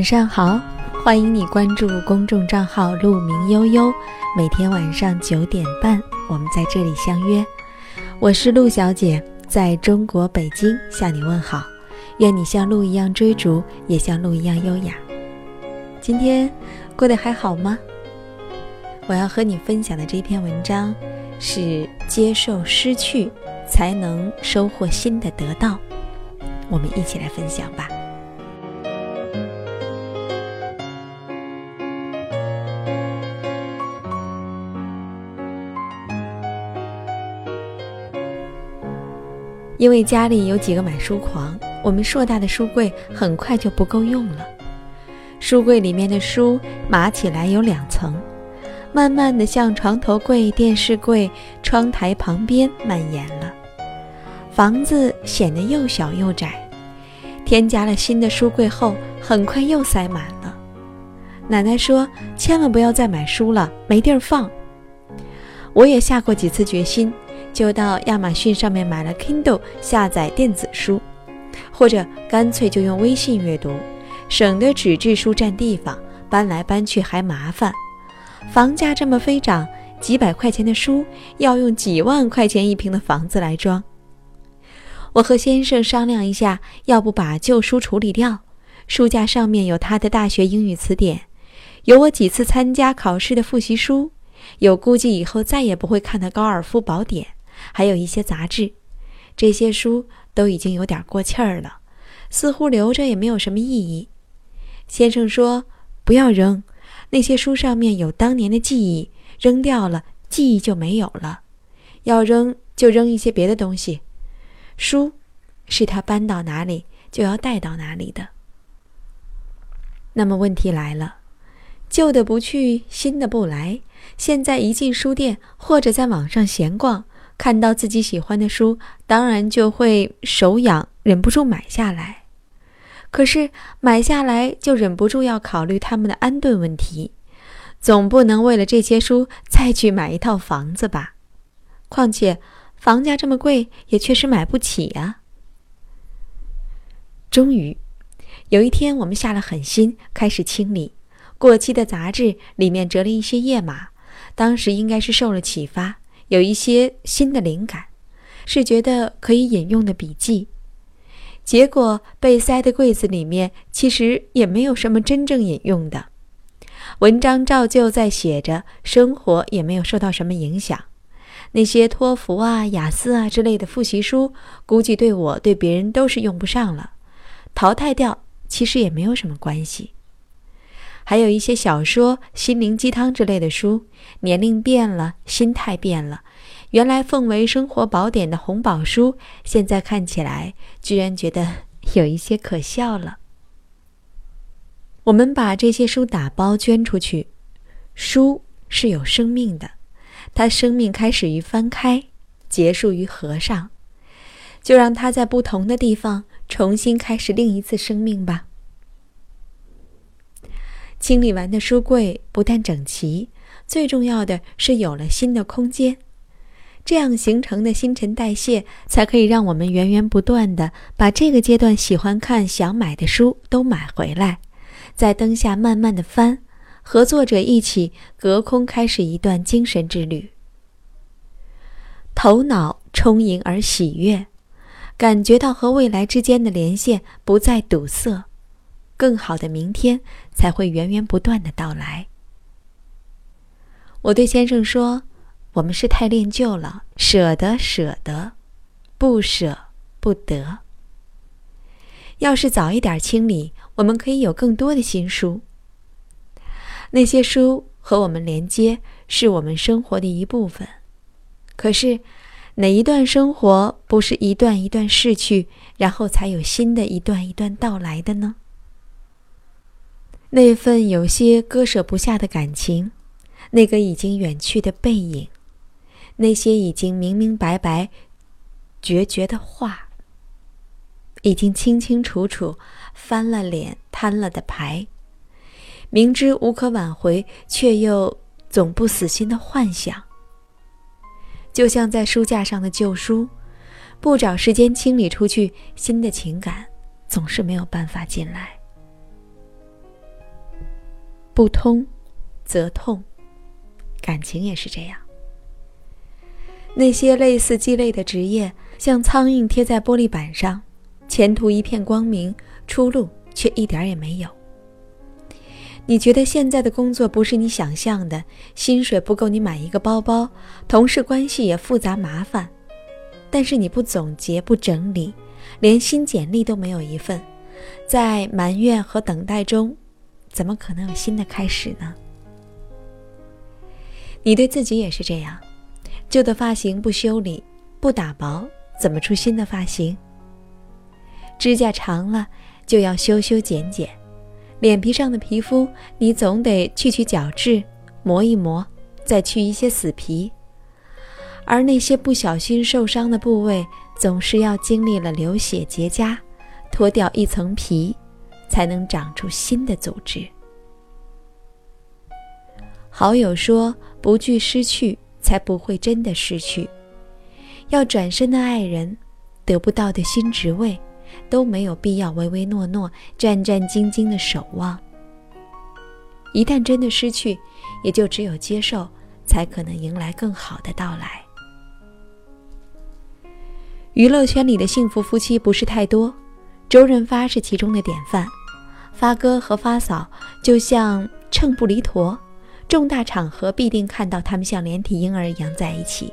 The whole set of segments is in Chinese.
晚上好，欢迎你关注公众账号“鹿鸣悠悠”，每天晚上九点半，我们在这里相约。我是陆小姐，在中国北京向你问好。愿你像鹿一样追逐，也像鹿一样优雅。今天过得还好吗？我要和你分享的这篇文章是：接受失去，才能收获新的得到。我们一起来分享吧。因为家里有几个买书狂，我们硕大的书柜很快就不够用了。书柜里面的书码起来有两层，慢慢的向床头柜、电视柜、窗台旁边蔓延了。房子显得又小又窄。添加了新的书柜后，很快又塞满了。奶奶说：“千万不要再买书了，没地儿放。”我也下过几次决心。就到亚马逊上面买了 Kindle 下载电子书，或者干脆就用微信阅读，省得纸质书占地方，搬来搬去还麻烦。房价这么飞涨，几百块钱的书要用几万块钱一平的房子来装。我和先生商量一下，要不把旧书处理掉。书架上面有他的大学英语词典，有我几次参加考试的复习书，有估计以后再也不会看的高尔夫宝典。还有一些杂志，这些书都已经有点过气儿了，似乎留着也没有什么意义。先生说：“不要扔，那些书上面有当年的记忆，扔掉了记忆就没有了。要扔就扔一些别的东西。书，是他搬到哪里就要带到哪里的。那么问题来了，旧的不去，新的不来。现在一进书店或者在网上闲逛。”看到自己喜欢的书，当然就会手痒，忍不住买下来。可是买下来就忍不住要考虑他们的安顿问题，总不能为了这些书再去买一套房子吧？况且房价这么贵，也确实买不起呀。终于，有一天我们下了狠心，开始清理过期的杂志，里面折了一些页码。当时应该是受了启发。有一些新的灵感，是觉得可以引用的笔记，结果被塞的柜子里面，其实也没有什么真正引用的文章，照旧在写着，生活也没有受到什么影响。那些托福啊、雅思啊之类的复习书，估计对我对别人都是用不上了，淘汰掉其实也没有什么关系。还有一些小说、心灵鸡汤之类的书，年龄变了，心态变了。原来奉为生活宝典的红宝书，现在看起来居然觉得有一些可笑了。我们把这些书打包捐出去。书是有生命的，它生命开始于翻开，结束于合上，就让它在不同的地方重新开始另一次生命吧。清理完的书柜不但整齐，最重要的是有了新的空间。这样形成的新陈代谢，才可以让我们源源不断的把这个阶段喜欢看、想买的书都买回来，在灯下慢慢的翻，和作者一起隔空开始一段精神之旅。头脑充盈而喜悦，感觉到和未来之间的连线不再堵塞。更好的明天才会源源不断的到来。我对先生说：“我们是太恋旧了，舍得舍得，不舍不得。要是早一点清理，我们可以有更多的新书。那些书和我们连接，是我们生活的一部分。可是，哪一段生活不是一段一段逝去，然后才有新的一段一段到来的呢？”那份有些割舍不下的感情，那个已经远去的背影，那些已经明明白白、决绝的话，已经清清楚楚翻了脸、摊了的牌，明知无可挽回，却又总不死心的幻想，就像在书架上的旧书，不找时间清理出去，新的情感总是没有办法进来。不通则痛，感情也是这样。那些类似鸡肋的职业，像苍蝇贴在玻璃板上，前途一片光明，出路却一点也没有。你觉得现在的工作不是你想象的，薪水不够你买一个包包，同事关系也复杂麻烦，但是你不总结不整理，连新简历都没有一份，在埋怨和等待中，怎么可能有新的开始呢？你对自己也是这样，旧的发型不修理、不打薄，怎么出新的发型？指甲长了就要修修剪剪。脸皮上的皮肤，你总得去去角质，磨一磨，再去一些死皮。而那些不小心受伤的部位，总是要经历了流血结痂，脱掉一层皮，才能长出新的组织。好友说：“不惧失去，才不会真的失去。要转身的爱人，得不到的新职位。”都没有必要唯唯诺诺、战战兢兢的守望。一旦真的失去，也就只有接受，才可能迎来更好的到来。娱乐圈里的幸福夫妻不是太多，周润发是其中的典范。发哥和发嫂就像秤不离砣，重大场合必定看到他们像连体婴儿一样在一起。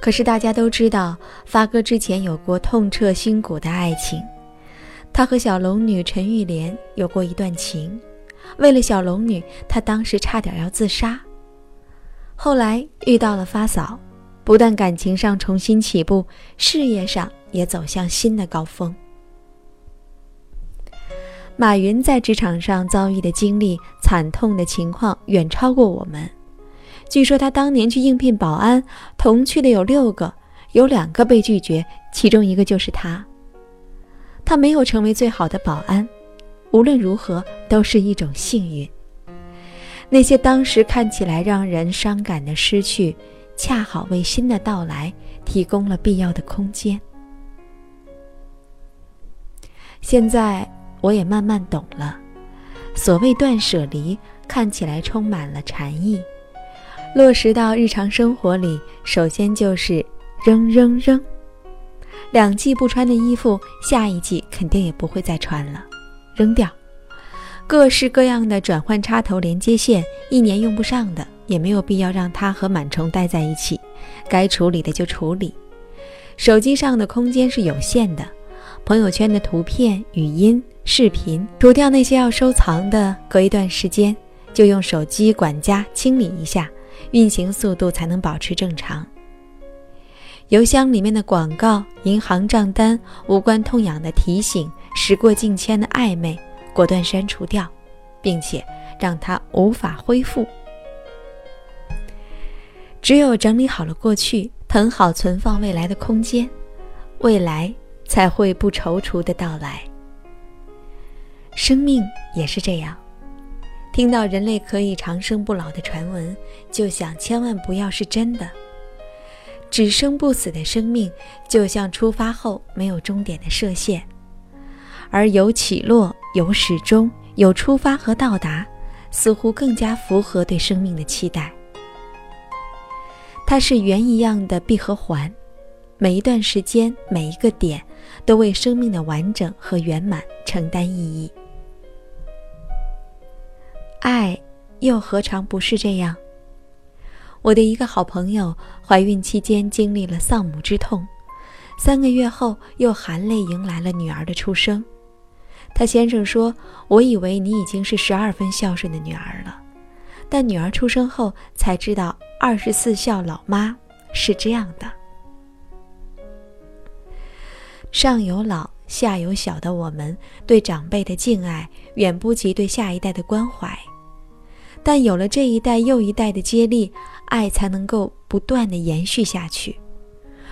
可是大家都知道，发哥之前有过痛彻心骨的爱情，他和小龙女陈玉莲有过一段情，为了小龙女，他当时差点要自杀。后来遇到了发嫂，不但感情上重新起步，事业上也走向新的高峰。马云在职场上遭遇的经历，惨痛的情况远超过我们。据说他当年去应聘保安，同去的有六个，有两个被拒绝，其中一个就是他。他没有成为最好的保安，无论如何都是一种幸运。那些当时看起来让人伤感的失去，恰好为新的到来提供了必要的空间。现在我也慢慢懂了，所谓断舍离，看起来充满了禅意。落实到日常生活里，首先就是扔扔扔。两季不穿的衣服，下一季肯定也不会再穿了，扔掉。各式各样的转换插头、连接线，一年用不上的，也没有必要让它和螨虫待在一起。该处理的就处理。手机上的空间是有限的，朋友圈的图片、语音、视频，除掉那些要收藏的，隔一段时间就用手机管家清理一下。运行速度才能保持正常。邮箱里面的广告、银行账单、无关痛痒的提醒、时过境迁的暧昧，果断删除掉，并且让它无法恢复。只有整理好了过去，腾好存放未来的空间，未来才会不踌躇的到来。生命也是这样。听到人类可以长生不老的传闻，就想千万不要是真的。只生不死的生命，就像出发后没有终点的射线，而有起落、有始终、有出发和到达，似乎更加符合对生命的期待。它是圆一样的闭合环，每一段时间、每一个点，都为生命的完整和圆满承担意义。爱，又何尝不是这样？我的一个好朋友怀孕期间经历了丧母之痛，三个月后又含泪迎来了女儿的出生。他先生说：“我以为你已经是十二分孝顺的女儿了，但女儿出生后才知道，二十四孝老妈是这样的。上有老，下有小的我们，对长辈的敬爱远不及对下一代的关怀。”但有了这一代又一代的接力，爱才能够不断的延续下去。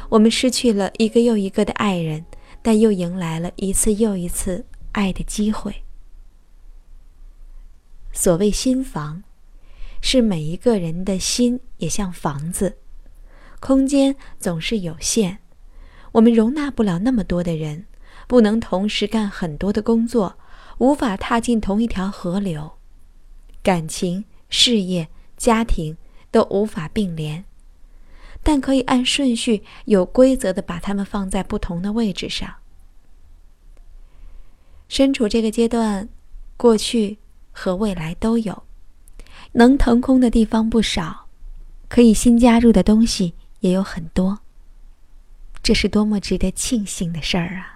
我们失去了一个又一个的爱人，但又迎来了一次又一次爱的机会。所谓心房，是每一个人的心也像房子，空间总是有限，我们容纳不了那么多的人，不能同时干很多的工作，无法踏进同一条河流。感情、事业、家庭都无法并联，但可以按顺序、有规则的把它们放在不同的位置上。身处这个阶段，过去和未来都有，能腾空的地方不少，可以新加入的东西也有很多。这是多么值得庆幸的事儿啊